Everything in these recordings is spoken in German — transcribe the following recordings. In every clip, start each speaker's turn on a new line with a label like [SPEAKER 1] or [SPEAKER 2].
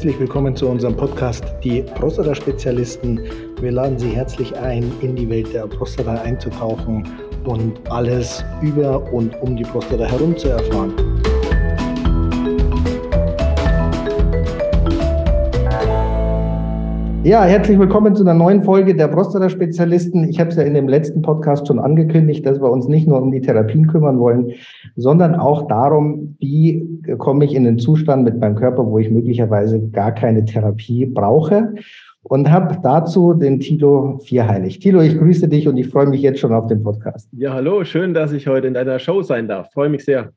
[SPEAKER 1] Herzlich willkommen zu unserem Podcast Die Prostata-Spezialisten. Wir laden Sie herzlich ein, in die Welt der Prostata einzutauchen und alles über und um die Prostata herum zu erfahren. Ja, herzlich willkommen zu einer neuen Folge der Prostata-Spezialisten. Ich habe es ja in dem letzten Podcast schon angekündigt, dass wir uns nicht nur um die Therapien kümmern wollen, sondern auch darum, wie komme ich in den Zustand mit meinem Körper, wo ich möglicherweise gar keine Therapie brauche. Und habe dazu den Tilo Vierheilig. Tilo, ich grüße dich und ich freue mich jetzt schon auf den Podcast.
[SPEAKER 2] Ja, hallo, schön, dass ich heute in deiner Show sein darf. Freue mich sehr.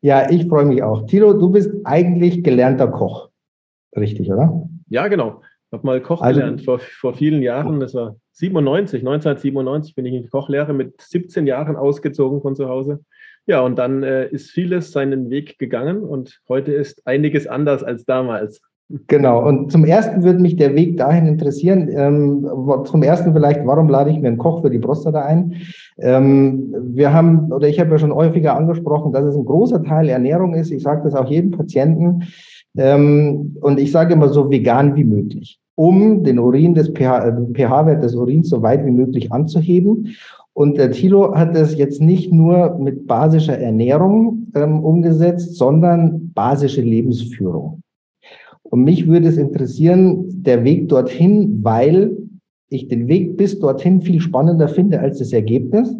[SPEAKER 1] Ja, ich freue mich auch. Tilo, du bist eigentlich gelernter Koch. Richtig, oder?
[SPEAKER 2] Ja, genau habe mal Koch also, gelernt vor, vor vielen Jahren. Das war 97, 1997 bin ich in die Kochlehre mit 17 Jahren ausgezogen von zu Hause. Ja, und dann äh, ist vieles seinen Weg gegangen und heute ist einiges anders als damals.
[SPEAKER 1] Genau, und zum ersten würde mich der Weg dahin interessieren. Ähm, zum ersten vielleicht, warum lade ich mir einen Koch für die Prostata ein? Ähm, wir haben, oder ich habe ja schon häufiger angesprochen, dass es ein großer Teil Ernährung ist. Ich sage das auch jedem Patienten. Ähm, und ich sage immer so vegan wie möglich um den Urin des pH, äh, pH-Wert des Urins so weit wie möglich anzuheben. Und der Thilo hat es jetzt nicht nur mit basischer Ernährung ähm, umgesetzt, sondern basische Lebensführung. Und mich würde es interessieren, der Weg dorthin, weil ich den Weg bis dorthin viel spannender finde als das Ergebnis.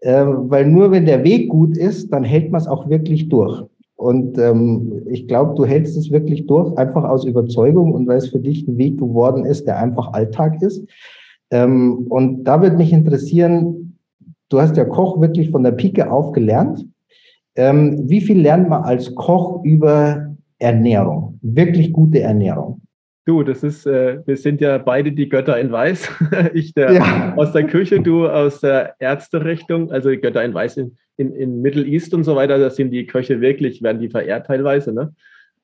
[SPEAKER 1] Äh, weil nur wenn der Weg gut ist, dann hält man es auch wirklich durch. Und ähm, ich glaube, du hältst es wirklich durch, einfach aus Überzeugung und weil es für dich ein Weg geworden ist, der einfach Alltag ist. Ähm, und da würde mich interessieren, du hast ja Koch wirklich von der Pike auf gelernt. Ähm, wie viel lernt man als Koch über Ernährung? Wirklich gute Ernährung?
[SPEAKER 2] Du, das ist, äh, wir sind ja beide die Götter in Weiß. ich der, ja. aus der Küche, du aus der Ärzterichtung, also die Götter in Weiß in, in, in Middle East und so weiter, da sind die Köche wirklich, werden die verehrt teilweise, ne?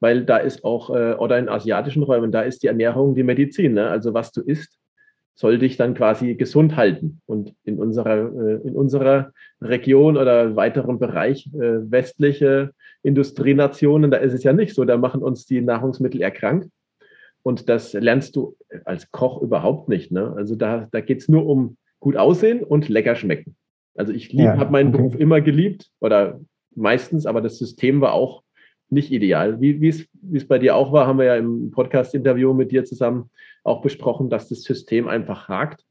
[SPEAKER 2] Weil da ist auch, äh, oder in asiatischen Räumen, da ist die Ernährung die Medizin, ne? Also was du isst, soll dich dann quasi gesund halten. Und in unserer, äh, in unserer Region oder weiteren Bereich, äh, westliche Industrienationen, da ist es ja nicht so, da machen uns die Nahrungsmittel erkrankt und das lernst du als Koch überhaupt nicht. Ne? Also da, da geht es nur um gut aussehen und lecker schmecken. Also ich ja, habe meinen okay. Beruf immer geliebt oder meistens, aber das System war auch nicht ideal. Wie es bei dir auch war, haben wir ja im Podcast-Interview mit dir zusammen auch besprochen, dass das System einfach hakt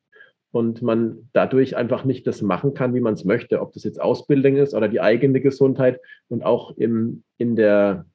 [SPEAKER 2] und man dadurch einfach nicht das machen kann, wie man es möchte, ob das jetzt Ausbildung ist oder die eigene Gesundheit und auch im, in der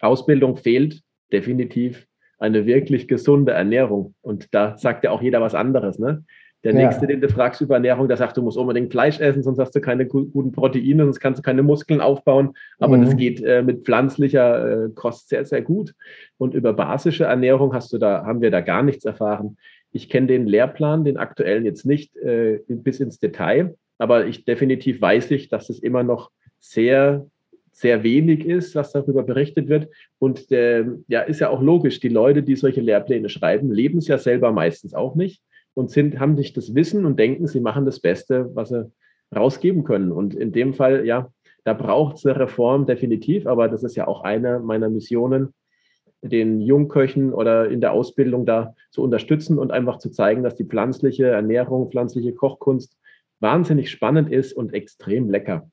[SPEAKER 2] Ausbildung fehlt definitiv eine wirklich gesunde Ernährung. Und da sagt ja auch jeder was anderes. Ne? Der ja. nächste, den du fragst über Ernährung, der sagt, du musst unbedingt Fleisch essen, sonst hast du keine guten Proteine, sonst kannst du keine Muskeln aufbauen. Aber mhm. das geht äh, mit pflanzlicher äh, Kost sehr, sehr gut. Und über basische Ernährung hast du da, haben wir da gar nichts erfahren. Ich kenne den Lehrplan, den aktuellen jetzt nicht äh, bis ins Detail, aber ich definitiv weiß ich, dass es immer noch sehr sehr wenig ist, was darüber berichtet wird. Und äh, ja, ist ja auch logisch, die Leute, die solche Lehrpläne schreiben, leben es ja selber meistens auch nicht und sind, haben nicht das Wissen und denken, sie machen das Beste, was sie rausgeben können. Und in dem Fall, ja, da braucht es eine Reform definitiv, aber das ist ja auch eine meiner Missionen, den Jungköchen oder in der Ausbildung da zu unterstützen und einfach zu zeigen, dass die pflanzliche Ernährung, pflanzliche Kochkunst wahnsinnig spannend ist und extrem lecker.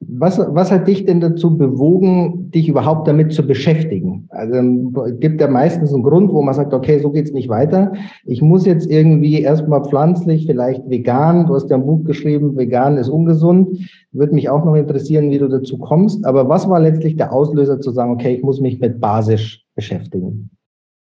[SPEAKER 1] Was, was hat dich denn dazu bewogen, dich überhaupt damit zu beschäftigen? Also gibt ja meistens einen Grund, wo man sagt, okay, so geht's nicht weiter. Ich muss jetzt irgendwie erstmal pflanzlich, vielleicht vegan. Du hast ja ein Buch geschrieben, vegan ist ungesund. Würde mich auch noch interessieren, wie du dazu kommst. Aber was war letztlich der Auslöser zu sagen, okay, ich muss mich mit basisch beschäftigen?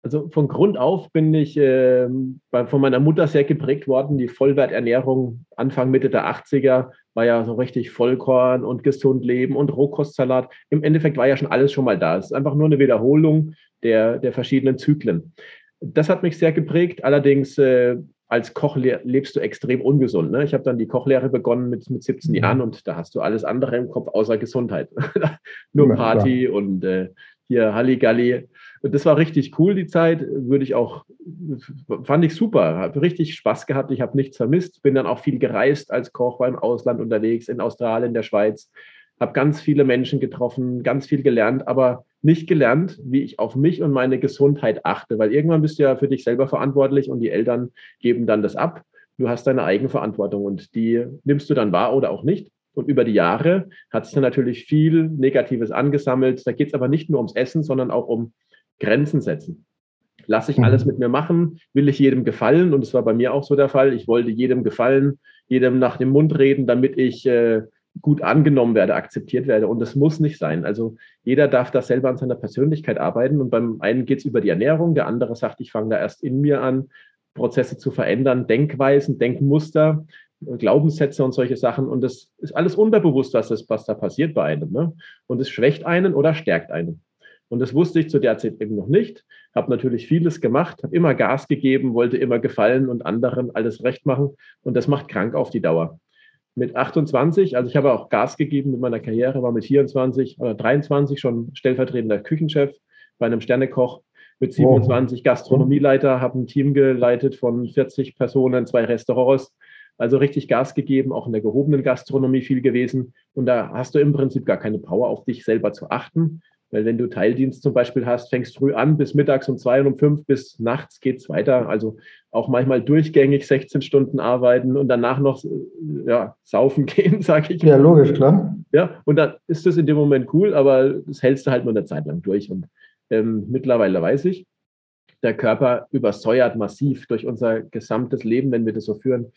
[SPEAKER 2] Also von Grund auf bin ich äh, von meiner Mutter sehr geprägt worden. Die Vollwerternährung Anfang, Mitte der 80er war ja so richtig Vollkorn und gesund leben und Rohkostsalat. Im Endeffekt war ja schon alles schon mal da. Es ist einfach nur eine Wiederholung der, der verschiedenen Zyklen. Das hat mich sehr geprägt. Allerdings äh, als Koch lebst du extrem ungesund. Ne? Ich habe dann die Kochlehre begonnen mit, mit 17 mhm. Jahren und da hast du alles andere im Kopf außer Gesundheit. Nur Party ja, und äh, hier Halligalli. Und das war richtig cool, die Zeit. Würde ich auch, fand ich super. Habe richtig Spaß gehabt. Ich habe nichts vermisst. Bin dann auch viel gereist als Koch, war im Ausland unterwegs, in Australien, der Schweiz. Habe ganz viele Menschen getroffen, ganz viel gelernt. Aber nicht gelernt, wie ich auf mich und meine Gesundheit achte, weil irgendwann bist du ja für dich selber verantwortlich und die Eltern geben dann das ab. Du hast deine Eigenverantwortung und die nimmst du dann wahr oder auch nicht. Und über die Jahre hat sich dann natürlich viel Negatives angesammelt. Da geht es aber nicht nur ums Essen, sondern auch um Grenzen setzen. Lasse ich mhm. alles mit mir machen? Will ich jedem gefallen? Und es war bei mir auch so der Fall. Ich wollte jedem gefallen, jedem nach dem Mund reden, damit ich äh, gut angenommen werde, akzeptiert werde. Und das muss nicht sein. Also jeder darf da selber an seiner Persönlichkeit arbeiten. Und beim einen geht es über die Ernährung, der andere sagt, ich fange da erst in mir an, Prozesse zu verändern, Denkweisen, Denkmuster, Glaubenssätze und solche Sachen. Und das ist alles unterbewusst, was, das, was da passiert bei einem. Ne? Und es schwächt einen oder stärkt einen. Und das wusste ich zu der Zeit eben noch nicht. Habe natürlich vieles gemacht, habe immer Gas gegeben, wollte immer gefallen und anderen alles recht machen. Und das macht krank auf die Dauer. Mit 28, also ich habe auch Gas gegeben mit meiner Karriere, war mit 24 oder 23 schon stellvertretender Küchenchef bei einem Sternekoch. Mit 27 wow. Gastronomieleiter, habe ein Team geleitet von 40 Personen, zwei Restaurants. Also richtig Gas gegeben, auch in der gehobenen Gastronomie viel gewesen. Und da hast du im Prinzip gar keine Power, auf dich selber zu achten, weil wenn du Teildienst zum Beispiel hast, fängst früh an bis mittags um zwei und um fünf bis nachts geht's weiter. Also auch manchmal durchgängig 16 Stunden arbeiten und danach noch ja, saufen gehen, sage ich.
[SPEAKER 1] Ja, logisch, klar.
[SPEAKER 2] Ja, und dann ist das in dem Moment cool, aber das hältst du halt nur eine Zeit lang durch. Und ähm, mittlerweile weiß ich, der Körper übersäuert massiv durch unser gesamtes Leben, wenn wir das so führen.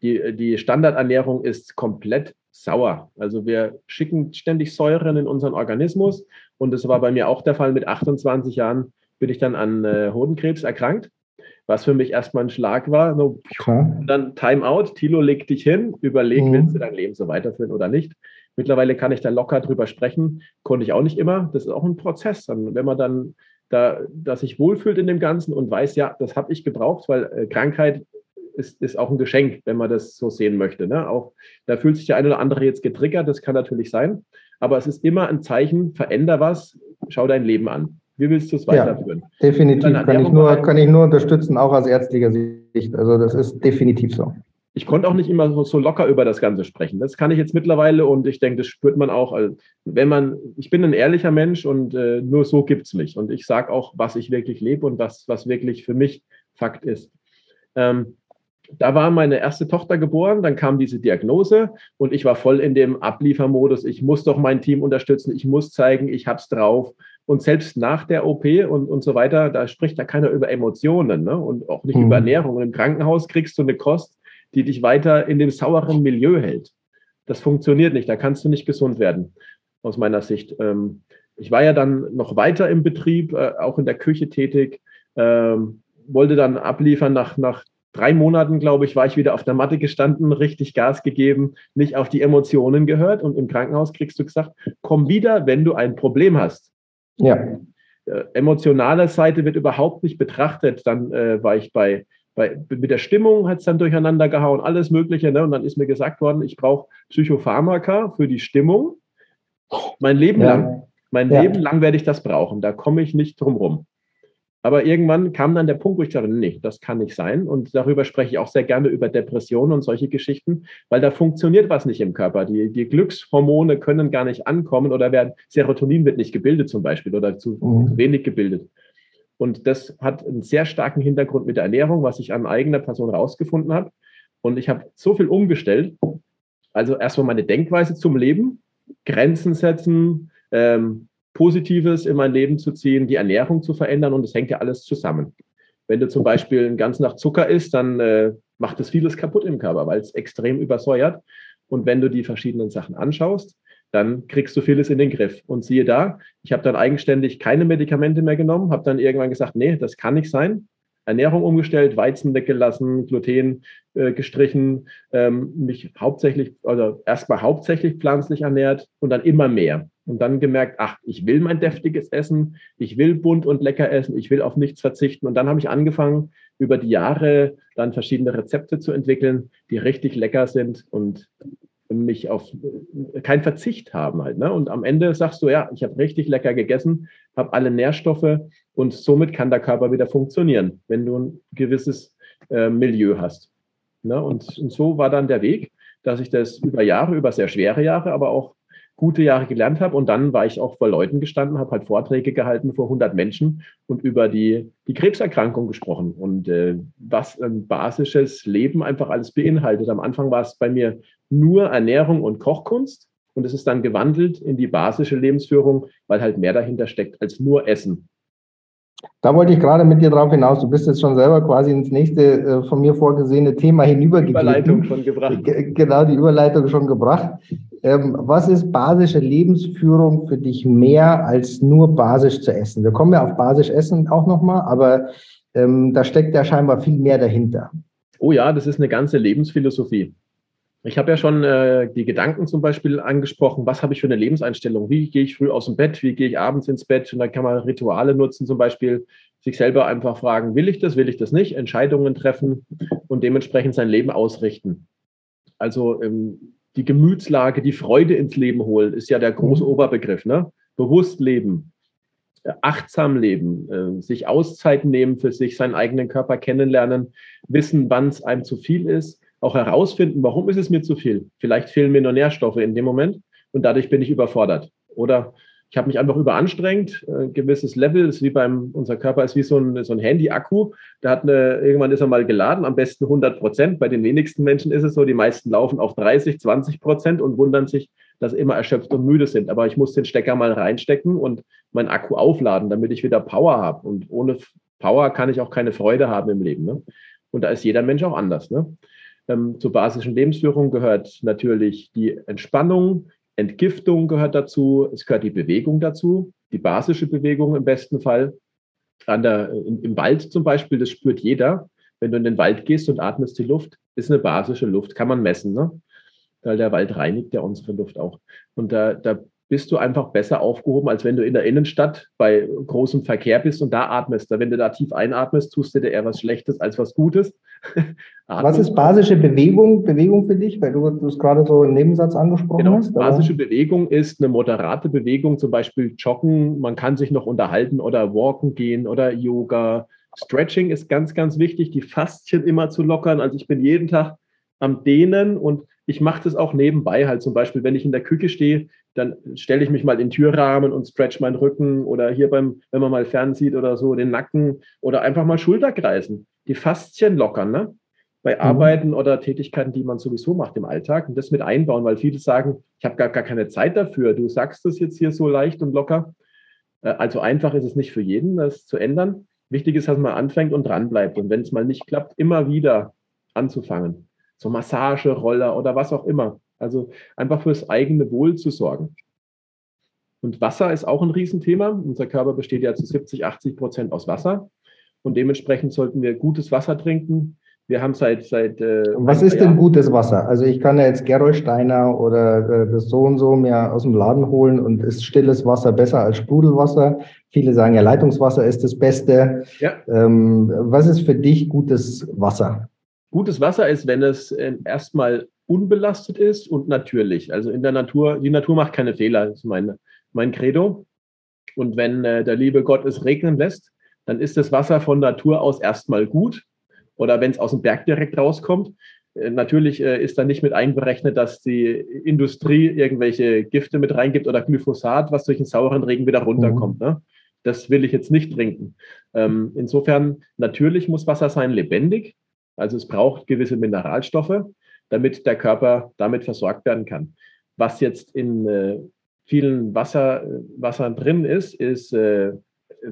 [SPEAKER 2] Die, die Standardernährung ist komplett sauer. Also wir schicken ständig Säuren in unseren Organismus und das war bei mir auch der Fall. Mit 28 Jahren bin ich dann an äh, Hodenkrebs erkrankt, was für mich erstmal ein Schlag war. So, dann Timeout, Tilo, leg dich hin, überleg, mhm. willst du dein Leben so weiterführen oder nicht. Mittlerweile kann ich da locker drüber sprechen, konnte ich auch nicht immer. Das ist auch ein Prozess. Und wenn man dann da, da sich wohlfühlt in dem Ganzen und weiß, ja, das habe ich gebraucht, weil äh, Krankheit ist, ist auch ein Geschenk, wenn man das so sehen möchte. Ne? Auch da fühlt sich der eine oder andere jetzt getriggert, das kann natürlich sein. Aber es ist immer ein Zeichen, veränder was, schau dein Leben an. Wie willst du es weiterführen?
[SPEAKER 1] Ja, definitiv, kann ich, nur, kann ich nur unterstützen, auch aus ärztlicher Sicht. Also das ist definitiv so.
[SPEAKER 2] Ich konnte auch nicht immer so locker über das Ganze sprechen. Das kann ich jetzt mittlerweile und ich denke, das spürt man auch. Also wenn man, ich bin ein ehrlicher Mensch und äh, nur so gibt es mich. Und ich sage auch, was ich wirklich lebe und was, was wirklich für mich Fakt ist. Ähm, da war meine erste Tochter geboren, dann kam diese Diagnose und ich war voll in dem Abliefermodus. Ich muss doch mein Team unterstützen, ich muss zeigen, ich hab's drauf. Und selbst nach der OP und, und so weiter, da spricht da keiner über Emotionen ne? und auch nicht mhm. über Ernährung. Und im Krankenhaus kriegst du eine Kost, die dich weiter in dem sauren Milieu hält. Das funktioniert nicht, da kannst du nicht gesund werden, aus meiner Sicht. Ähm, ich war ja dann noch weiter im Betrieb, äh, auch in der Küche tätig, ähm, wollte dann abliefern nach, nach drei Monaten, glaube ich, war ich wieder auf der Matte gestanden, richtig Gas gegeben, nicht auf die Emotionen gehört. Und im Krankenhaus kriegst du gesagt, komm wieder, wenn du ein Problem hast.
[SPEAKER 1] Ja.
[SPEAKER 2] Äh, emotionale Seite wird überhaupt nicht betrachtet. Dann äh, war ich bei, bei, mit der Stimmung hat es dann durcheinander gehauen, alles Mögliche. Ne? Und dann ist mir gesagt worden, ich brauche Psychopharmaka für die Stimmung. Mein Leben ja. lang. Mein ja. Leben lang werde ich das brauchen. Da komme ich nicht drum rum. Aber irgendwann kam dann der Punkt, wo ich dachte, nee, das kann nicht sein. Und darüber spreche ich auch sehr gerne über Depressionen und solche Geschichten, weil da funktioniert was nicht im Körper. Die, die Glückshormone können gar nicht ankommen oder werden, Serotonin wird nicht gebildet zum Beispiel oder zu, mhm. zu wenig gebildet. Und das hat einen sehr starken Hintergrund mit der Ernährung, was ich an eigener Person rausgefunden habe. Und ich habe so viel umgestellt. Also erstmal meine Denkweise zum Leben, Grenzen setzen, ähm, Positives in mein Leben zu ziehen, die Ernährung zu verändern und es hängt ja alles zusammen. Wenn du zum Beispiel einen ganzen Nacht Zucker isst, dann äh, macht es vieles kaputt im Körper, weil es extrem übersäuert. Und wenn du die verschiedenen Sachen anschaust, dann kriegst du vieles in den Griff. Und siehe da, ich habe dann eigenständig keine Medikamente mehr genommen, habe dann irgendwann gesagt, nee, das kann nicht sein. Ernährung umgestellt, Weizen weggelassen, Gluten äh, gestrichen, ähm, mich hauptsächlich, also erstmal hauptsächlich pflanzlich ernährt und dann immer mehr. Und dann gemerkt, ach, ich will mein deftiges Essen, ich will bunt und lecker essen, ich will auf nichts verzichten. Und dann habe ich angefangen, über die Jahre dann verschiedene Rezepte zu entwickeln, die richtig lecker sind und mich auf keinen Verzicht haben halt. Ne? Und am Ende sagst du, ja, ich habe richtig lecker gegessen, habe alle Nährstoffe und somit kann der Körper wieder funktionieren, wenn du ein gewisses äh, Milieu hast. Ne? Und, und so war dann der Weg, dass ich das über Jahre, über sehr schwere Jahre, aber auch gute Jahre gelernt habe. Und dann war ich auch vor Leuten gestanden, habe halt Vorträge gehalten vor 100 Menschen und über die, die Krebserkrankung gesprochen und äh, was ein basisches Leben einfach alles beinhaltet. Am Anfang war es bei mir nur Ernährung und Kochkunst und es ist dann gewandelt in die basische Lebensführung, weil halt mehr dahinter steckt als nur Essen.
[SPEAKER 1] Da wollte ich gerade mit dir drauf hinaus. Du bist jetzt schon selber quasi ins nächste äh, von mir vorgesehene Thema hinübergegangen.
[SPEAKER 2] Überleitung schon gebracht.
[SPEAKER 1] Genau, die Überleitung schon gebracht. Ähm, was ist basische Lebensführung für dich mehr als nur basisch zu essen? Wir kommen ja auf basisch essen auch nochmal, aber ähm, da steckt ja scheinbar viel mehr dahinter.
[SPEAKER 2] Oh ja, das ist eine ganze Lebensphilosophie. Ich habe ja schon äh, die Gedanken zum Beispiel angesprochen. Was habe ich für eine Lebenseinstellung? Wie gehe ich früh aus dem Bett? Wie gehe ich abends ins Bett? Und dann kann man Rituale nutzen, zum Beispiel sich selber einfach fragen, will ich das, will ich das nicht? Entscheidungen treffen und dementsprechend sein Leben ausrichten. Also ähm, die Gemütslage, die Freude ins Leben holen, ist ja der große mhm. Oberbegriff. Ne? Bewusst leben, äh, achtsam leben, äh, sich Auszeiten nehmen für sich, seinen eigenen Körper kennenlernen, wissen, wann es einem zu viel ist auch herausfinden, warum ist es mir zu viel. Vielleicht fehlen mir nur Nährstoffe in dem Moment und dadurch bin ich überfordert. Oder ich habe mich einfach überanstrengt, ein gewisses Level ist wie beim, unser Körper ist wie so ein, so ein Handy-Akku. Da hat eine, irgendwann ist er mal geladen, am besten 100 Prozent. Bei den wenigsten Menschen ist es so, die meisten laufen auf 30, 20 Prozent und wundern sich, dass immer erschöpft und müde sind. Aber ich muss den Stecker mal reinstecken und meinen Akku aufladen, damit ich wieder Power habe. Und ohne Power kann ich auch keine Freude haben im Leben. Ne? Und da ist jeder Mensch auch anders. Ne? Ähm, zur basischen Lebensführung gehört natürlich die Entspannung, Entgiftung gehört dazu, es gehört die Bewegung dazu, die basische Bewegung im besten Fall. An der, im, Im Wald zum Beispiel, das spürt jeder. Wenn du in den Wald gehst und atmest die Luft, ist eine basische Luft, kann man messen. Ne? Weil der Wald reinigt ja unsere Luft auch. Und da, da bist du einfach besser aufgehoben, als wenn du in der Innenstadt bei großem Verkehr bist und da atmest. Wenn du da tief einatmest, tust du dir eher was Schlechtes als was Gutes.
[SPEAKER 1] was ist basische Bewegung, Bewegung für dich, weil du es gerade so im Nebensatz angesprochen genau. hast?
[SPEAKER 2] Basische Bewegung ist eine moderate Bewegung, zum Beispiel Joggen, man kann sich noch unterhalten oder walken gehen oder Yoga. Stretching ist ganz, ganz wichtig, die Faszien immer zu lockern. Also ich bin jeden Tag am Dehnen und ich mache das auch nebenbei halt zum Beispiel, wenn ich in der Küche stehe, dann stelle ich mich mal in den Türrahmen und stretch meinen Rücken oder hier beim, wenn man mal fernsieht oder so, den Nacken oder einfach mal Schulterkreisen, die Faszien lockern, ne? Bei mhm. Arbeiten oder Tätigkeiten, die man sowieso macht im Alltag und das mit einbauen, weil viele sagen, ich habe gar, gar keine Zeit dafür. Du sagst das jetzt hier so leicht und locker. Äh, also einfach ist es nicht für jeden, das zu ändern. Wichtig ist, dass man anfängt und dran bleibt. Und wenn es mal nicht klappt, immer wieder anzufangen. So Massageroller oder was auch immer. Also einfach fürs eigene Wohl zu sorgen. Und Wasser ist auch ein Riesenthema. Unser Körper besteht ja zu 70, 80 Prozent aus Wasser. Und dementsprechend sollten wir gutes Wasser trinken. Wir haben seit. seit
[SPEAKER 1] äh, Was ist denn gutes Wasser? Also, ich kann ja jetzt Gerolsteiner oder äh, das so und so mir aus dem Laden holen und ist stilles Wasser besser als Sprudelwasser. Viele sagen ja, Leitungswasser ist das Beste. Ja. Ähm, was ist für dich gutes Wasser?
[SPEAKER 2] Gutes Wasser ist, wenn es äh, erstmal unbelastet ist und natürlich. Also in der Natur, die Natur macht keine Fehler, das ist mein, mein Credo. Und wenn äh, der liebe Gott es regnen lässt, dann ist das Wasser von Natur aus erstmal gut. Oder wenn es aus dem Berg direkt rauskommt. Äh, natürlich äh, ist da nicht mit einberechnet, dass die Industrie irgendwelche Gifte mit reingibt oder Glyphosat, was durch den sauren Regen wieder runterkommt. Mhm. Ne? Das will ich jetzt nicht trinken. Ähm, insofern, natürlich muss Wasser sein lebendig. Also es braucht gewisse Mineralstoffe damit der Körper damit versorgt werden kann. Was jetzt in äh, vielen Wasser, Wassern drin ist, ist äh,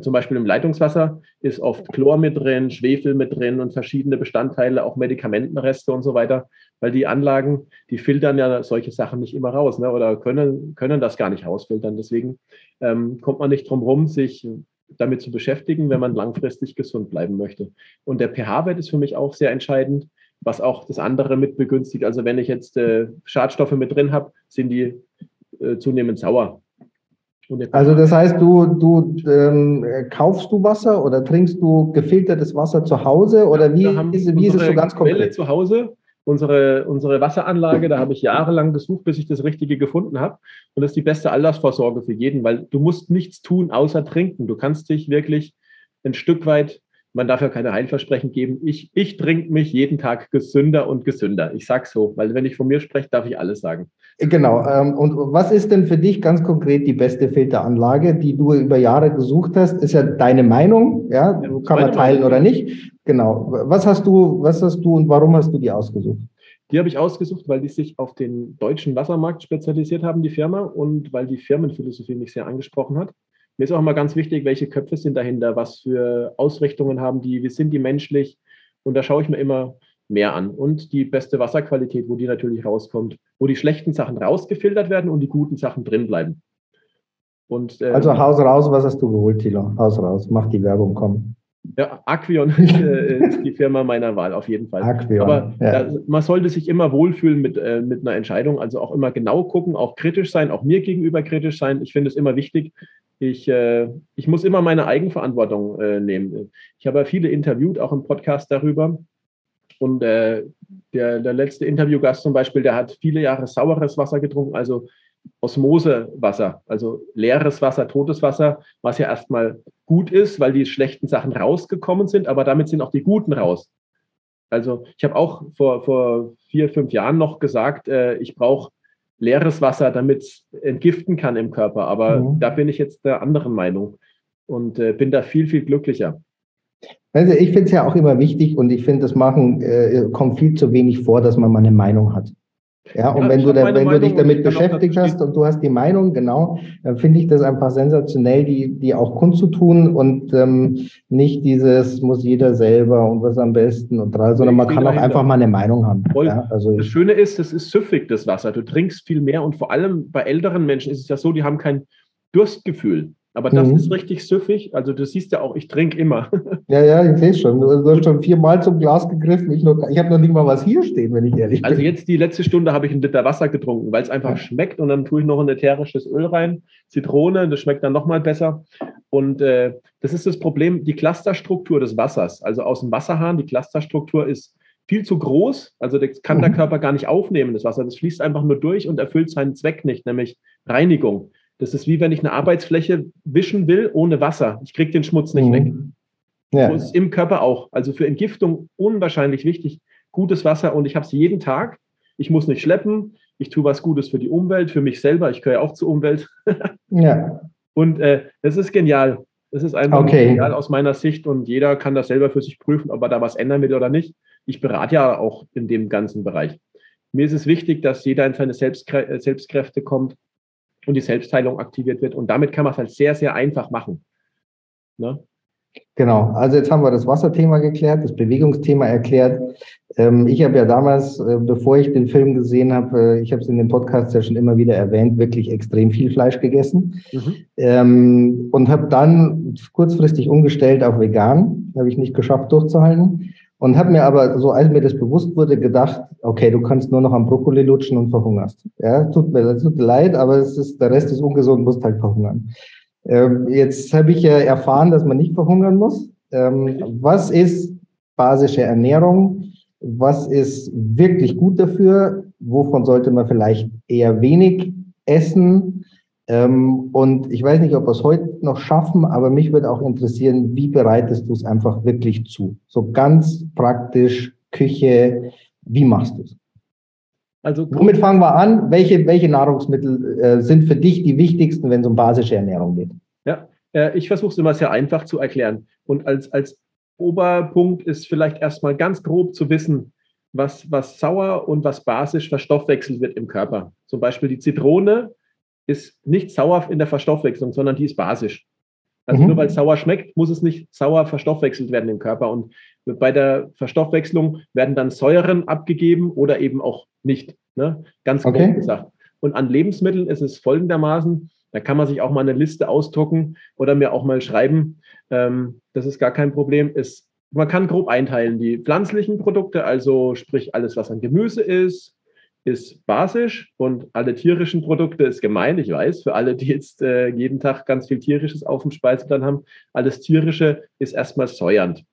[SPEAKER 2] zum Beispiel im Leitungswasser ist oft Chlor mit drin, Schwefel mit drin und verschiedene Bestandteile, auch Medikamentenreste und so weiter, weil die Anlagen, die filtern ja solche Sachen nicht immer raus ne, oder können, können das gar nicht rausfiltern. Deswegen ähm, kommt man nicht drum herum, sich damit zu beschäftigen, wenn man langfristig gesund bleiben möchte. Und der pH-Wert ist für mich auch sehr entscheidend was auch das andere mit begünstigt. Also wenn ich jetzt äh, Schadstoffe mit drin habe, sind die äh, zunehmend sauer.
[SPEAKER 1] Also das heißt, du, du ähm, kaufst du Wasser oder trinkst du gefiltertes Wasser zu Hause oder wie, ist, wie ist es so ganz konkret? Quelle
[SPEAKER 2] zu Hause, unsere, unsere Wasseranlage, da habe ich jahrelang gesucht, bis ich das Richtige gefunden habe. Und das ist die beste Altersvorsorge für jeden, weil du musst nichts tun, außer trinken. Du kannst dich wirklich ein Stück weit man darf ja keine Heilversprechen geben. Ich, ich trinke mich jeden Tag gesünder und gesünder. Ich sage so, weil wenn ich von mir spreche, darf ich alles sagen.
[SPEAKER 1] Genau. Ähm, und was ist denn für dich ganz konkret die beste Filteranlage, die du über Jahre gesucht hast? Ist ja deine Meinung, ja, kann man teilen Meinung. oder nicht. Genau. Was hast du, was hast du und warum hast du die ausgesucht?
[SPEAKER 2] Die habe ich ausgesucht, weil die sich auf den deutschen Wassermarkt spezialisiert haben, die Firma, und weil die Firmenphilosophie mich sehr angesprochen hat. Mir ist auch immer ganz wichtig, welche Köpfe sind dahinter, was für Ausrichtungen haben die, wie sind die menschlich. Und da schaue ich mir immer mehr an. Und die beste Wasserqualität, wo die natürlich rauskommt, wo die schlechten Sachen rausgefiltert werden und die guten Sachen drin bleiben.
[SPEAKER 1] Und, äh, also Haus raus, was hast du geholt, Thilo? Haus raus, mach die Werbung, komm.
[SPEAKER 2] Ja, Aquion äh, ist die Firma meiner Wahl, auf jeden Fall. Aquion, Aber ja. da, man sollte sich immer wohlfühlen mit, äh, mit einer Entscheidung, also auch immer genau gucken, auch kritisch sein, auch mir gegenüber kritisch sein. Ich finde es immer wichtig. Ich, äh, ich muss immer meine Eigenverantwortung äh, nehmen. Ich habe ja viele interviewt, auch im Podcast darüber. Und äh, der, der letzte Interviewgast zum Beispiel, der hat viele Jahre saures Wasser getrunken, also Osmosewasser, also leeres Wasser, totes Wasser, was ja erstmal gut ist, weil die schlechten Sachen rausgekommen sind, aber damit sind auch die guten raus. Also ich habe auch vor, vor vier, fünf Jahren noch gesagt, äh, ich brauche leeres Wasser, damit es entgiften kann im Körper. Aber mhm. da bin ich jetzt der anderen Meinung und äh, bin da viel, viel glücklicher.
[SPEAKER 1] Also ich finde es ja auch immer wichtig und ich finde, das machen äh, kommt viel zu wenig vor, dass man mal eine Meinung hat. Ja, und ja, wenn, du, da, wenn du dich damit beschäftigt hast und du hast die Meinung, genau, dann finde ich das einfach sensationell, die, die auch kundzutun und ähm, nicht dieses muss jeder selber und was am besten und drei, sondern man kann auch einfach mal eine Meinung haben.
[SPEAKER 2] Ja, also das Schöne ist, das ist süffig, das Wasser. Du trinkst viel mehr und vor allem bei älteren Menschen ist es ja so, die haben kein Durstgefühl. Aber das mhm. ist richtig süffig. Also du siehst ja auch, ich trinke immer.
[SPEAKER 1] Ja, ja, ich sehe schon. Du, hast schon viermal zum Glas gegriffen. Ich, ich habe noch nicht mal was hier stehen, wenn ich ehrlich
[SPEAKER 2] also bin. Also jetzt die letzte Stunde habe ich einen Liter Wasser getrunken, weil es einfach ja. schmeckt. Und dann tue ich noch ein ätherisches Öl rein, Zitrone, das schmeckt dann nochmal besser. Und äh, das ist das Problem, die Clusterstruktur des Wassers. Also aus dem Wasserhahn, die Clusterstruktur ist viel zu groß. Also das kann mhm. der Körper gar nicht aufnehmen, das Wasser. Das fließt einfach nur durch und erfüllt seinen Zweck nicht, nämlich Reinigung. Das ist wie wenn ich eine Arbeitsfläche wischen will ohne Wasser. Ich kriege den Schmutz nicht mhm. weg. Ja. So ist es im Körper auch. Also für Entgiftung unwahrscheinlich wichtig, gutes Wasser und ich habe es jeden Tag. Ich muss nicht schleppen. Ich tue was Gutes für die Umwelt, für mich selber. Ich gehöre auch zur Umwelt. ja. Und äh, das ist genial. Das ist einfach okay. genial aus meiner Sicht und jeder kann das selber für sich prüfen, ob er da was ändern will oder nicht. Ich berate ja auch in dem ganzen Bereich. Mir ist es wichtig, dass jeder in seine Selbstkrä Selbstkräfte kommt und die Selbstheilung aktiviert wird. Und damit kann man es halt sehr, sehr einfach machen.
[SPEAKER 1] Ne? Genau, also jetzt haben wir das Wasserthema geklärt, das Bewegungsthema erklärt. Ähm, ich habe ja damals, äh, bevor ich den Film gesehen habe, äh, ich habe es in dem Podcast ja schon immer wieder erwähnt, wirklich extrem viel Fleisch gegessen mhm. ähm, und habe dann kurzfristig umgestellt auf vegan, habe ich nicht geschafft durchzuhalten. Und habe mir aber, so als mir das bewusst wurde, gedacht, okay, du kannst nur noch am Brokkoli lutschen und verhungerst. Ja, tut mir, tut mir leid, aber es ist, der Rest ist ungesund, musst halt verhungern. Ähm, jetzt habe ich ja erfahren, dass man nicht verhungern muss. Ähm, was ist basische Ernährung? Was ist wirklich gut dafür? Wovon sollte man vielleicht eher wenig essen? Ähm, und ich weiß nicht, ob wir es heute noch schaffen, aber mich würde auch interessieren, wie bereitest du es einfach wirklich zu? So ganz praktisch, Küche, wie machst du es? Also womit fangen wir an? Welche, welche Nahrungsmittel äh, sind für dich die wichtigsten, wenn es um basische Ernährung geht?
[SPEAKER 2] Ja, äh, ich versuche es immer sehr einfach zu erklären. Und als, als Oberpunkt ist vielleicht erstmal ganz grob zu wissen, was, was sauer und was basisch verstoffwechselt wird im Körper. Zum Beispiel die Zitrone ist nicht sauer in der Verstoffwechslung, sondern die ist basisch. Also mhm. nur weil es sauer schmeckt, muss es nicht sauer verstoffwechselt werden im Körper. Und bei der Verstoffwechslung werden dann Säuren abgegeben oder eben auch nicht. Ne? Ganz okay. grob gesagt. Und an Lebensmitteln ist es folgendermaßen, da kann man sich auch mal eine Liste ausdrucken oder mir auch mal schreiben. Ähm, das ist gar kein Problem. Ist, man kann grob einteilen die pflanzlichen Produkte, also sprich alles, was an Gemüse ist, ist basisch und alle tierischen Produkte ist gemein, ich weiß, für alle, die jetzt äh, jeden Tag ganz viel Tierisches auf dem Speiseplan haben. Alles Tierische ist erstmal säuernd.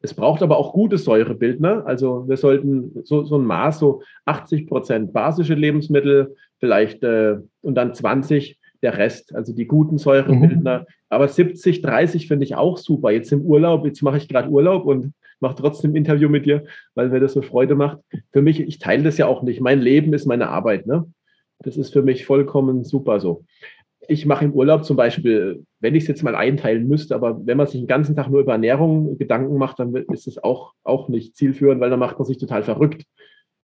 [SPEAKER 2] Es braucht aber auch gute Säurebildner. Also wir sollten so, so ein Maß, so 80 Prozent basische Lebensmittel, vielleicht äh, und dann 20 der Rest, also die guten Säurebildner. Mhm. Aber 70, 30 finde ich auch super. Jetzt im Urlaub, jetzt mache ich gerade Urlaub und mache trotzdem ein Interview mit dir, weil mir das so Freude macht. Für mich, ich teile das ja auch nicht. Mein Leben ist meine Arbeit. Ne? Das ist für mich vollkommen super so. Ich mache im Urlaub zum Beispiel, wenn ich es jetzt mal einteilen müsste, aber wenn man sich den ganzen Tag nur über Ernährung Gedanken macht, dann ist es auch, auch nicht zielführend, weil dann macht man sich total verrückt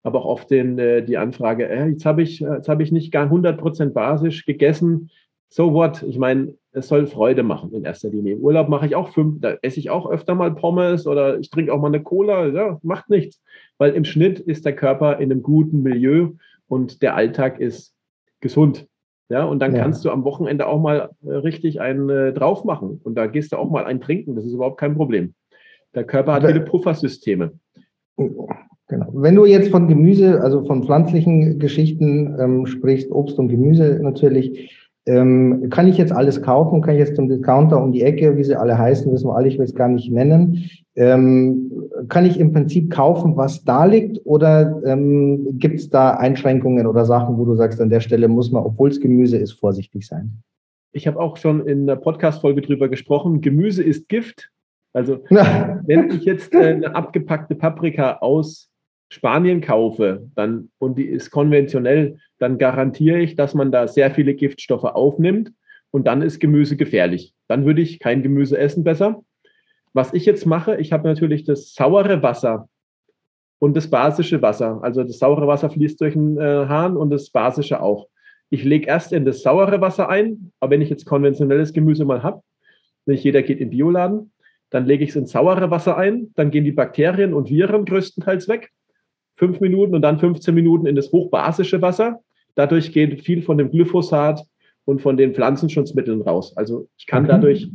[SPEAKER 2] aber auch oft den, äh, die Anfrage, äh, jetzt habe ich, jetzt hab ich nicht gar 100% basisch gegessen. So what? Ich meine, es soll Freude machen in erster Linie. Im Urlaub mache ich auch fünf, da esse ich auch öfter mal Pommes oder ich trinke auch mal eine Cola. Ja, macht nichts. Weil im Schnitt ist der Körper in einem guten Milieu und der Alltag ist gesund. Ja, und dann ja. kannst du am Wochenende auch mal äh, richtig einen äh, drauf machen. Und da gehst du auch mal einen trinken. Das ist überhaupt kein Problem. Der Körper hat viele Puffersysteme.
[SPEAKER 1] Genau. Wenn du jetzt von Gemüse, also von pflanzlichen Geschichten ähm, sprichst, Obst und Gemüse natürlich, ähm, kann ich jetzt alles kaufen? Kann ich jetzt zum Discounter um die Ecke, wie sie alle heißen, wissen wir alle, ich will es gar nicht nennen. Ähm, kann ich im Prinzip kaufen, was da liegt? Oder ähm, gibt es da Einschränkungen oder Sachen, wo du sagst, an der Stelle muss man, obwohl es Gemüse ist, vorsichtig sein?
[SPEAKER 2] Ich habe auch schon in der Podcast-Folge drüber gesprochen. Gemüse ist Gift. Also, wenn ich jetzt äh, eine abgepackte Paprika aus Spanien kaufe dann, und die ist konventionell, dann garantiere ich, dass man da sehr viele Giftstoffe aufnimmt und dann ist Gemüse gefährlich. Dann würde ich kein Gemüse essen besser. Was ich jetzt mache, ich habe natürlich das saure Wasser und das basische Wasser. Also das saure Wasser fließt durch den äh, Hahn und das basische auch. Ich lege erst in das saure Wasser ein, aber wenn ich jetzt konventionelles Gemüse mal habe, nicht jeder geht in Bioladen, dann lege ich es in saure Wasser ein, dann gehen die Bakterien und Viren größtenteils weg fünf Minuten und dann 15 Minuten in das hochbasische Wasser. Dadurch geht viel von dem Glyphosat und von den Pflanzenschutzmitteln raus. Also ich kann okay. dadurch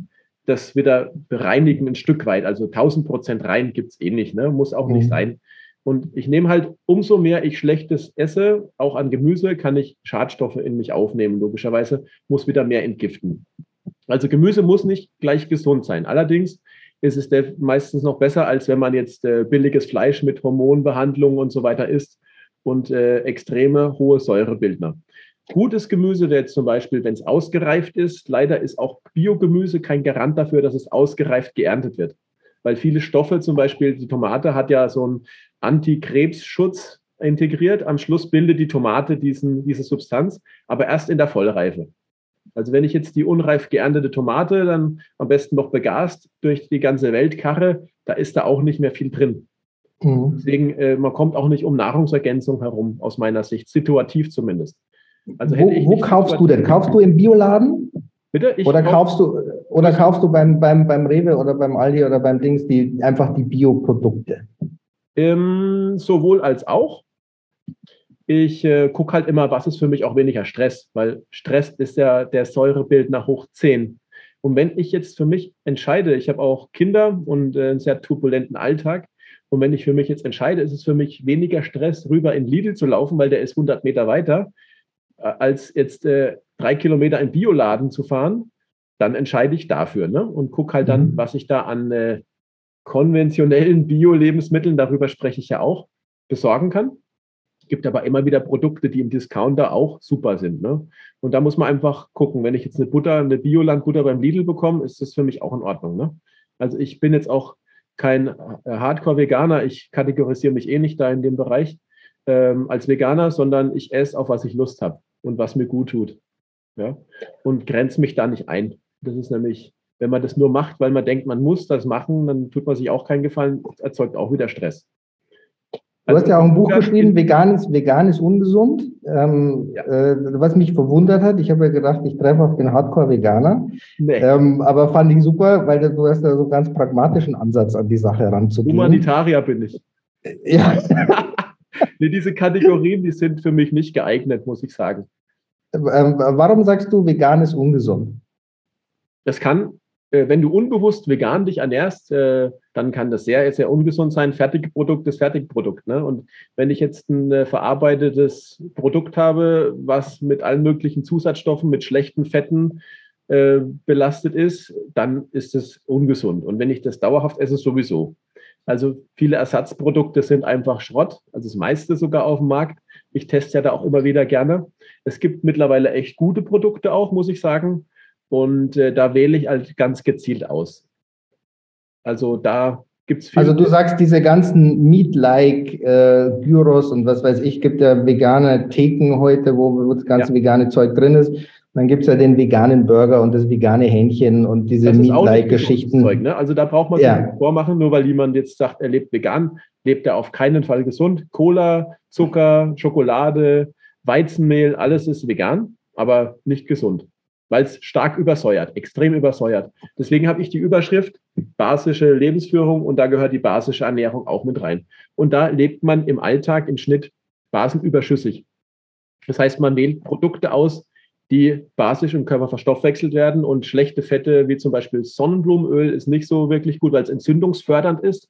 [SPEAKER 2] das wieder bereinigen ein Stück weit. Also 1000 Prozent rein gibt es eh nicht, ne? muss auch mhm. nicht sein. Und ich nehme halt, umso mehr ich Schlechtes esse, auch an Gemüse, kann ich Schadstoffe in mich aufnehmen. Logischerweise muss wieder mehr entgiften. Also Gemüse muss nicht gleich gesund sein. Allerdings ist es meistens noch besser, als wenn man jetzt äh, billiges Fleisch mit Hormonbehandlung und so weiter isst und äh, extreme hohe Säurebildner. Gutes Gemüse wäre jetzt zum Beispiel, wenn es ausgereift ist. Leider ist auch Biogemüse kein Garant dafür, dass es ausgereift geerntet wird. Weil viele Stoffe, zum Beispiel die Tomate, hat ja so einen Antikrebsschutz integriert. Am Schluss bildet die Tomate diesen, diese Substanz, aber erst in der Vollreife. Also wenn ich jetzt die unreif geerntete Tomate dann am besten noch begast durch die ganze Welt karre, da ist da auch nicht mehr viel drin. Mhm. Deswegen, äh, man kommt auch nicht um Nahrungsergänzung herum, aus meiner Sicht, situativ zumindest.
[SPEAKER 1] Also wo, wo kaufst du denn? Kaufst du im Bioladen? Bitte? Ich oder kaufst du oder kaufst du beim, beim, beim Rewe oder beim Aldi oder beim Dings die einfach die Bioprodukte?
[SPEAKER 2] Ähm, sowohl als auch ich äh, gucke halt immer, was ist für mich auch weniger Stress, weil Stress ist ja der Säurebild nach hoch 10. Und wenn ich jetzt für mich entscheide, ich habe auch Kinder und äh, einen sehr turbulenten Alltag, und wenn ich für mich jetzt entscheide, ist es für mich weniger Stress, rüber in Lidl zu laufen, weil der ist 100 Meter weiter, äh, als jetzt äh, drei Kilometer in Bioladen zu fahren, dann entscheide ich dafür ne? und gucke halt dann, mhm. was ich da an äh, konventionellen Bio-Lebensmitteln, darüber spreche ich ja auch, besorgen kann gibt aber immer wieder Produkte, die im Discounter auch super sind. Ne? Und da muss man einfach gucken, wenn ich jetzt eine Butter, eine Bioland-Butter beim Lidl bekomme, ist das für mich auch in Ordnung. Ne? Also ich bin jetzt auch kein äh, Hardcore-Veganer, ich kategorisiere mich eh nicht da in dem Bereich ähm, als Veganer, sondern ich esse auf was ich Lust habe und was mir gut tut. Ja? Und grenze mich da nicht ein. Das ist nämlich, wenn man das nur macht, weil man denkt, man muss das machen, dann tut man sich auch keinen Gefallen, erzeugt auch wieder Stress.
[SPEAKER 1] Du hast ja auch ein Buch geschrieben, Vegan ist, vegan ist ungesund. Ähm, ja. äh, was mich verwundert hat, ich habe ja gedacht, ich treffe auf den Hardcore-Veganer. Nee. Ähm, aber fand ich super, weil du hast ja so einen ganz pragmatischen Ansatz an die Sache heranzugehen.
[SPEAKER 2] Humanitarier bin ich. Ja. nee, diese Kategorien, die sind für mich nicht geeignet, muss ich sagen.
[SPEAKER 1] Ähm, warum sagst du, vegan ist ungesund?
[SPEAKER 2] Das kann äh, wenn du unbewusst vegan dich ernährst, äh, dann kann das sehr, sehr ungesund sein. Fertigprodukt ist Fertigprodukt. Ne? Und wenn ich jetzt ein äh, verarbeitetes Produkt habe, was mit allen möglichen Zusatzstoffen, mit schlechten Fetten äh, belastet ist, dann ist es ungesund. Und wenn ich das dauerhaft esse, sowieso. Also viele Ersatzprodukte sind einfach Schrott, also das meiste sogar auf dem Markt. Ich teste ja da auch immer wieder gerne. Es gibt mittlerweile echt gute Produkte auch, muss ich sagen. Und äh, da wähle ich halt ganz gezielt aus. Also da gibt es
[SPEAKER 1] viel. Also du sagst, diese ganzen Meat-like äh, Gyros und was weiß ich, gibt ja vegane Theken heute, wo, wo das ganze ja. vegane Zeug drin ist. Dann gibt es ja den veganen Burger und das vegane Hähnchen und diese Meat-like-Geschichten.
[SPEAKER 2] Ne? Also da braucht man sich ja. vormachen, nur weil jemand jetzt sagt, er lebt vegan, lebt er auf keinen Fall gesund. Cola, Zucker, Schokolade, Weizenmehl, alles ist vegan, aber nicht gesund weil es stark übersäuert, extrem übersäuert. Deswegen habe ich die Überschrift basische Lebensführung und da gehört die basische Ernährung auch mit rein. Und da lebt man im Alltag im Schnitt basenüberschüssig. Das heißt, man wählt Produkte aus, die basisch im Körper verstoffwechselt werden und schlechte Fette wie zum Beispiel Sonnenblumenöl ist nicht so wirklich gut, weil es entzündungsfördernd ist.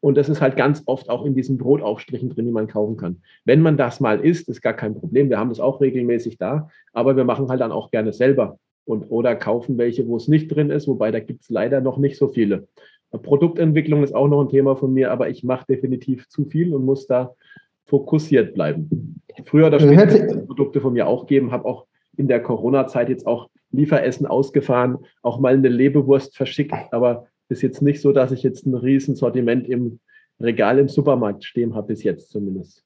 [SPEAKER 2] Und das ist halt ganz oft auch in diesen Brotaufstrichen drin, die man kaufen kann. Wenn man das mal isst, ist gar kein Problem. Wir haben das auch regelmäßig da, aber wir machen halt dann auch gerne selber und oder kaufen welche, wo es nicht drin ist, wobei da gibt es leider noch nicht so viele. Produktentwicklung ist auch noch ein Thema von mir, aber ich mache definitiv zu viel und muss da fokussiert bleiben. Früher oder später wird es Produkte von mir auch geben, habe auch in der Corona-Zeit jetzt auch Lieferessen ausgefahren, auch mal eine Lebewurst verschickt, aber ist jetzt nicht so, dass ich jetzt ein Riesensortiment im Regal im Supermarkt stehen habe, bis jetzt zumindest.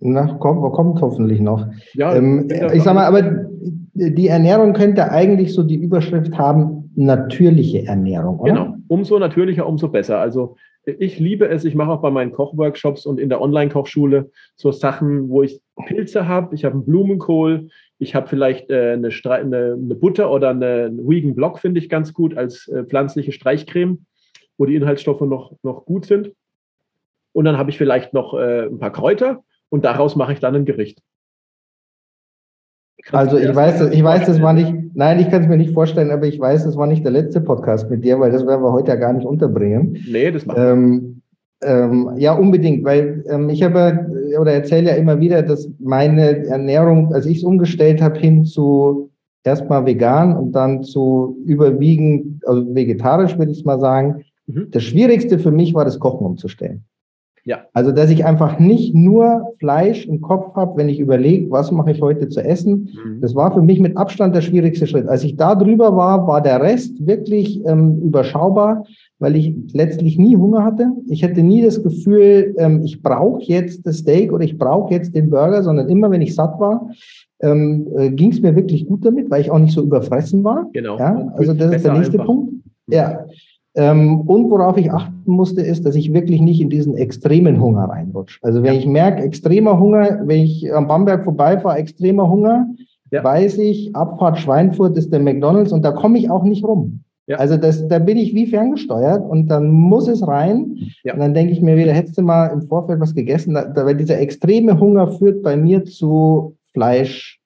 [SPEAKER 1] Na, kommt, kommt hoffentlich noch. Ja, ähm, ich sag mal, aber die Ernährung könnte eigentlich so die Überschrift haben, natürliche Ernährung,
[SPEAKER 2] oder? Genau, umso natürlicher, umso besser. Also ich liebe es, ich mache auch bei meinen Kochworkshops und in der Online-Kochschule so Sachen, wo ich Pilze habe, ich habe einen Blumenkohl, ich habe vielleicht äh, eine, eine, eine, Butter oder eine, einen Vegan Block, finde ich ganz gut, als äh, pflanzliche Streichcreme, wo die Inhaltsstoffe noch, noch gut sind. Und dann habe ich vielleicht noch äh, ein paar Kräuter und daraus mache ich dann ein Gericht.
[SPEAKER 1] Also ich weiß, ich weiß, das war nicht, nein, ich kann es mir nicht vorstellen, aber ich weiß, das war nicht der letzte Podcast mit dir, weil das werden wir heute ja gar nicht unterbringen.
[SPEAKER 2] Nee, das machen wir. Ähm,
[SPEAKER 1] ähm, ja, unbedingt, weil ähm, ich habe oder erzähle ja immer wieder, dass meine Ernährung, als ich es umgestellt habe, hin zu erstmal vegan und dann zu überwiegend, also vegetarisch würde ich es mal sagen, mhm. das Schwierigste für mich war, das Kochen umzustellen. Ja. Also, dass ich einfach nicht nur Fleisch im Kopf habe, wenn ich überlege, was mache ich heute zu essen. Mhm. Das war für mich mit Abstand der schwierigste Schritt. Als ich da drüber war, war der Rest wirklich ähm, überschaubar, weil ich letztlich nie Hunger hatte. Ich hatte nie das Gefühl, ähm, ich brauche jetzt das Steak oder ich brauche jetzt den Burger, sondern immer, wenn ich satt war, ähm, äh, ging es mir wirklich gut damit, weil ich auch nicht so überfressen war.
[SPEAKER 2] Genau.
[SPEAKER 1] Ja? Also das ist der nächste einfach. Punkt. Ja. Ähm, und worauf ich achten musste, ist, dass ich wirklich nicht in diesen extremen Hunger reinrutsche. Also wenn ja. ich merke, extremer Hunger, wenn ich am Bamberg vorbeifahre, extremer Hunger, ja. weiß ich, Abfahrt Schweinfurt ist der McDonalds und da komme ich auch nicht rum. Ja. Also das, da bin ich wie ferngesteuert und dann muss es rein. Und dann denke ich mir wieder, hättest du mal im Vorfeld was gegessen, da, weil dieser extreme Hunger führt bei mir zu Fleisch.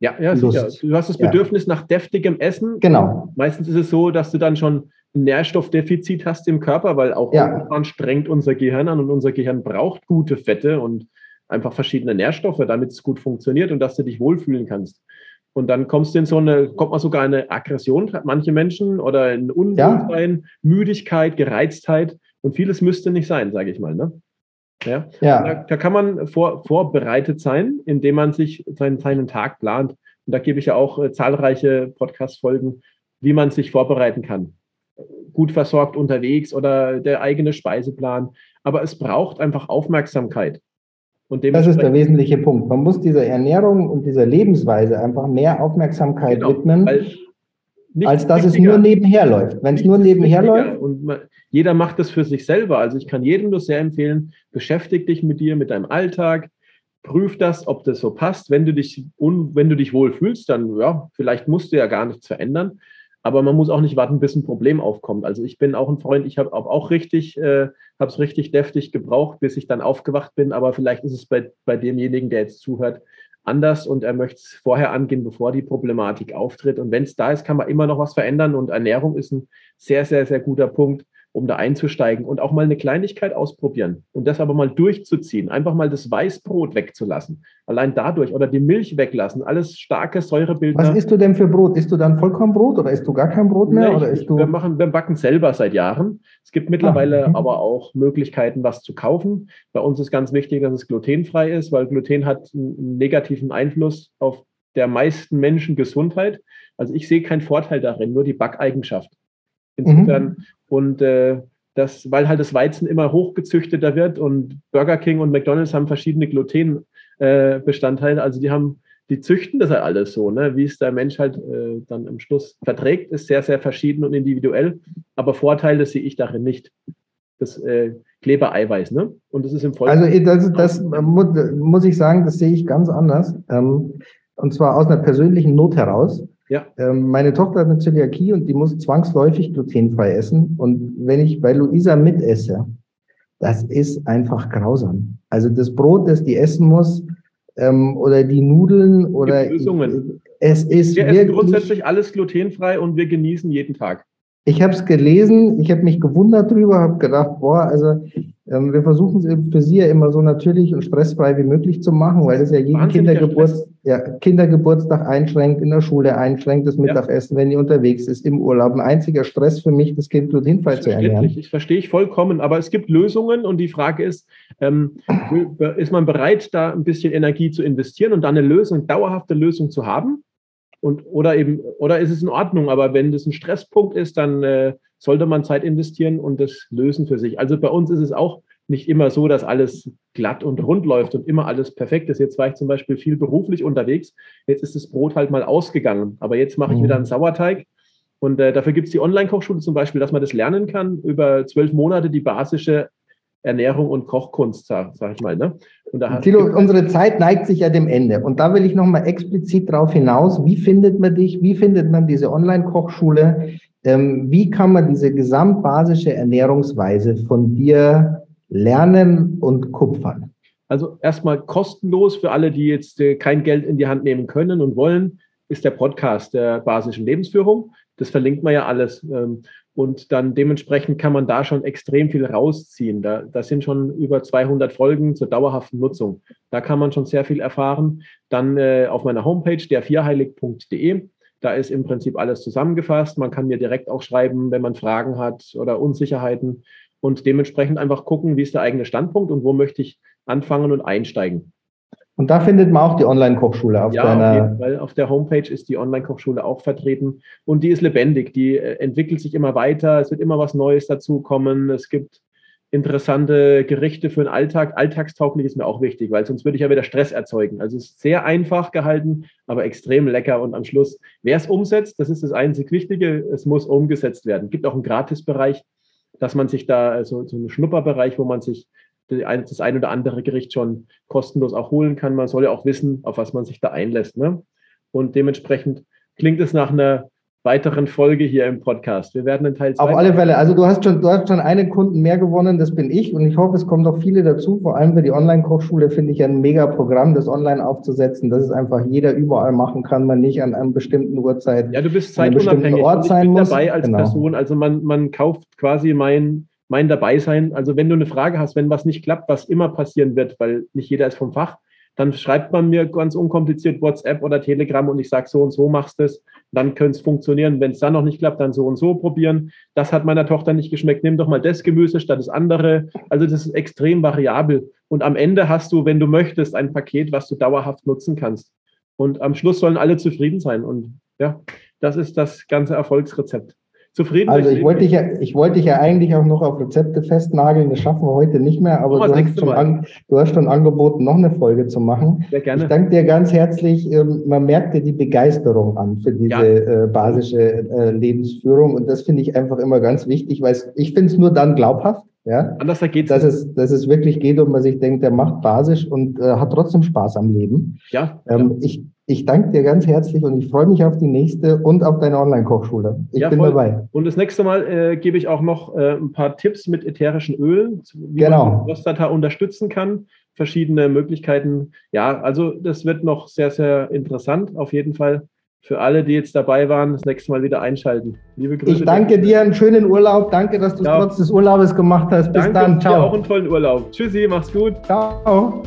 [SPEAKER 2] Ja, ja, sicher. Du hast das Bedürfnis ja. nach deftigem Essen.
[SPEAKER 1] Genau.
[SPEAKER 2] Meistens ist es so, dass du dann schon Nährstoffdefizit hast im Körper, weil auch ja. strengt unser Gehirn an und unser Gehirn braucht gute Fette und einfach verschiedene Nährstoffe, damit es gut funktioniert und dass du dich wohlfühlen kannst. Und dann kommst du in so eine, kommt man sogar eine Aggression, manche Menschen, oder ein Unwohlsein, ja. Müdigkeit, Gereiztheit und vieles müsste nicht sein, sage ich mal. Ne? Ja. ja. Da, da, kann man vor, vorbereitet sein, indem man sich seinen, seinen Tag plant. Und da gebe ich ja auch äh, zahlreiche Podcast-Folgen, wie man sich vorbereiten kann gut versorgt unterwegs oder der eigene Speiseplan. Aber es braucht einfach Aufmerksamkeit.
[SPEAKER 1] Und das ist der wesentliche Punkt. Man muss dieser Ernährung und dieser Lebensweise einfach mehr Aufmerksamkeit genau, widmen, als dass es nur nebenher läuft. Wenn es nur nebenher läuft.
[SPEAKER 2] Und man, jeder macht das für sich selber. Also ich kann jedem nur sehr empfehlen, beschäftige dich mit dir, mit deinem Alltag, prüf das, ob das so passt. Wenn du dich, un, wenn du dich wohl fühlst, dann ja, vielleicht musst du ja gar nichts verändern. Aber man muss auch nicht warten, bis ein Problem aufkommt. Also ich bin auch ein Freund, ich habe auch richtig, äh, habe es richtig deftig gebraucht, bis ich dann aufgewacht bin. Aber vielleicht ist es bei, bei demjenigen, der jetzt zuhört, anders und er möchte es vorher angehen, bevor die Problematik auftritt. Und wenn es da ist, kann man immer noch was verändern. Und Ernährung ist ein sehr, sehr, sehr guter Punkt, um da einzusteigen und auch mal eine Kleinigkeit ausprobieren und das aber mal durchzuziehen. Einfach mal das Weißbrot wegzulassen. Allein dadurch oder die Milch weglassen. Alles starke Säurebildner.
[SPEAKER 1] Was isst du denn für Brot? Isst du dann Vollkornbrot oder isst du gar kein Brot mehr? Nee, oder
[SPEAKER 2] isst du wir, machen, wir backen selber seit Jahren. Es gibt mittlerweile ah, okay. aber auch Möglichkeiten, was zu kaufen. Bei uns ist ganz wichtig, dass es glutenfrei ist, weil Gluten hat einen negativen Einfluss auf der meisten Menschen Gesundheit. Also ich sehe keinen Vorteil darin, nur die Backeigenschaft. Insofern, mhm. und äh, das, weil halt das Weizen immer hochgezüchteter wird und Burger King und McDonalds haben verschiedene Glutenbestandteile. Äh, also die haben, die züchten das halt alles so, ne? wie es der Mensch halt äh, dann am Schluss verträgt, ist sehr, sehr verschieden und individuell. Aber Vorteile sehe ich darin nicht. Das äh, Klebereiweiß, ne? Und das ist im
[SPEAKER 1] Volk. Also das, das muss, muss ich sagen, das sehe ich ganz anders. Ähm, und zwar aus einer persönlichen Not heraus. Ja. Ähm, meine Tochter hat eine Zöliakie und die muss zwangsläufig glutenfrei essen. Und wenn ich bei Luisa mitesse, das ist einfach grausam. Also das Brot, das die essen muss, ähm, oder die Nudeln oder
[SPEAKER 2] Lösungen. es ist wir essen grundsätzlich alles glutenfrei und wir genießen jeden Tag.
[SPEAKER 1] Ich habe es gelesen, ich habe mich gewundert drüber, habe gedacht, boah, also ähm, wir versuchen es für Sie ja immer so natürlich und stressfrei wie möglich zu machen, weil das ja jeden Kindergeburts ja, Kindergeburtstag einschränkt, in der Schule einschränkt, das Mittagessen, ja. wenn die unterwegs ist, im Urlaub. Ein einziger Stress für mich, das Kind glutenfrei zu ernähren.
[SPEAKER 2] Ich verstehe ich vollkommen, aber es gibt Lösungen und die Frage ist, ähm, ist man bereit, da ein bisschen Energie zu investieren und dann eine Lösung, dauerhafte Lösung zu haben? Und, oder eben, oder ist es in Ordnung, aber wenn das ein Stresspunkt ist, dann äh, sollte man Zeit investieren und das lösen für sich. Also bei uns ist es auch nicht immer so, dass alles glatt und rund läuft und immer alles perfekt ist. Jetzt war ich zum Beispiel viel beruflich unterwegs. Jetzt ist das Brot halt mal ausgegangen. Aber jetzt mache ich wieder einen mhm. Sauerteig. Und äh, dafür gibt es die Online-Kochschule zum Beispiel, dass man das lernen kann, über zwölf Monate die basische Ernährung und Kochkunst, sag, sag ich mal. Ne?
[SPEAKER 1] Und da Thilo, unsere Zeit neigt sich ja dem Ende. Und da will ich nochmal explizit darauf hinaus, wie findet man dich, wie findet man diese Online-Kochschule, ähm, wie kann man diese gesamtbasische Ernährungsweise von dir lernen und kupfern?
[SPEAKER 2] Also erstmal kostenlos für alle, die jetzt äh, kein Geld in die Hand nehmen können und wollen, ist der Podcast der basischen Lebensführung. Das verlinkt man ja alles. Ähm, und dann dementsprechend kann man da schon extrem viel rausziehen. Da, da sind schon über 200 Folgen zur dauerhaften Nutzung. Da kann man schon sehr viel erfahren. Dann äh, auf meiner Homepage der vierheilig.de. Da ist im Prinzip alles zusammengefasst. Man kann mir direkt auch schreiben, wenn man Fragen hat oder Unsicherheiten und dementsprechend einfach gucken, wie ist der eigene Standpunkt und wo möchte ich anfangen und einsteigen.
[SPEAKER 1] Und da findet man auch die Online-Kochschule auf
[SPEAKER 2] ja, deiner. Auf jeden Fall. Auf der Homepage ist die Online-Kochschule auch vertreten und die ist lebendig. Die äh, entwickelt sich immer weiter. Es wird immer was Neues dazukommen. Es gibt interessante Gerichte für den Alltag. Alltagstauglich ist mir auch wichtig, weil sonst würde ich ja wieder Stress erzeugen. Also es ist sehr einfach gehalten, aber extrem lecker. Und am Schluss, wer es umsetzt, das ist das einzig Wichtige. Es muss umgesetzt werden. Es gibt auch einen Gratisbereich, dass man sich da, also so einen Schnupperbereich, wo man sich das ein oder andere Gericht schon kostenlos auch holen kann. Man soll ja auch wissen, auf was man sich da einlässt. Ne? Und dementsprechend klingt es nach einer weiteren Folge hier im Podcast. Wir werden in Teil 2.
[SPEAKER 1] Auf alle Fälle. Also du hast schon, du hast schon einen Kunden mehr gewonnen, das bin ich. Und ich hoffe, es kommen noch viele dazu. Vor allem für die Online-Kochschule finde ich ein mega Programm, das online aufzusetzen, dass es einfach jeder überall machen kann, man nicht an einer bestimmten Uhrzeit.
[SPEAKER 2] Ja, du bist zeitunabhängig. Ort sein ich bin muss. dabei als genau. Person. Also man, man kauft quasi mein, mein Dabeisein. Also wenn du eine Frage hast, wenn was nicht klappt, was immer passieren wird, weil nicht jeder ist vom Fach, dann schreibt man mir ganz unkompliziert WhatsApp oder Telegram und ich sage so und so machst es, dann könnte es funktionieren. Wenn es dann noch nicht klappt, dann so und so probieren. Das hat meiner Tochter nicht geschmeckt. Nimm doch mal das Gemüse statt das andere. Also das ist extrem variabel. Und am Ende hast du, wenn du möchtest, ein Paket, was du dauerhaft nutzen kannst. Und am Schluss sollen alle zufrieden sein. Und ja, das ist das ganze Erfolgsrezept
[SPEAKER 1] zufrieden. Also ich wollte dich ja, ich wollte dich ja eigentlich auch noch auf Rezepte festnageln. Das schaffen wir heute nicht mehr, aber du hast, schon an, du hast, schon angeboten, noch eine Folge zu machen. Sehr gerne. Ich danke dir ganz herzlich. Ähm, man merkt dir die Begeisterung an für diese ja. Äh, basische äh, Lebensführung und das finde ich einfach immer ganz wichtig, weil ich finde es nur dann glaubhaft. Ja, Anders geht dass es, dass es wirklich geht und man sich denkt, der macht basisch und äh, hat trotzdem Spaß am Leben. Ja, ähm, ja. Ich, ich danke dir ganz herzlich und ich freue mich auf die nächste und auf deine Online-Kochschule. Ich ja, bin voll. dabei.
[SPEAKER 2] Und das nächste Mal äh, gebe ich auch noch äh, ein paar Tipps mit ätherischen Ölen, wie
[SPEAKER 1] genau.
[SPEAKER 2] man Prostata unterstützen kann. Verschiedene Möglichkeiten. Ja, also das wird noch sehr, sehr interessant auf jeden Fall. für alle, die jetzt dabei waren, das nächste Mal wieder einschalten.
[SPEAKER 1] Liebe Grüße. Ich danke dir, einen schönen Urlaub. Danke, dass du es trotz des Urlaubes gemacht hast.
[SPEAKER 2] Bis danke, dann. Ciao. Dir auch einen tollen Urlaub. Tschüssi, mach's gut. Ciao.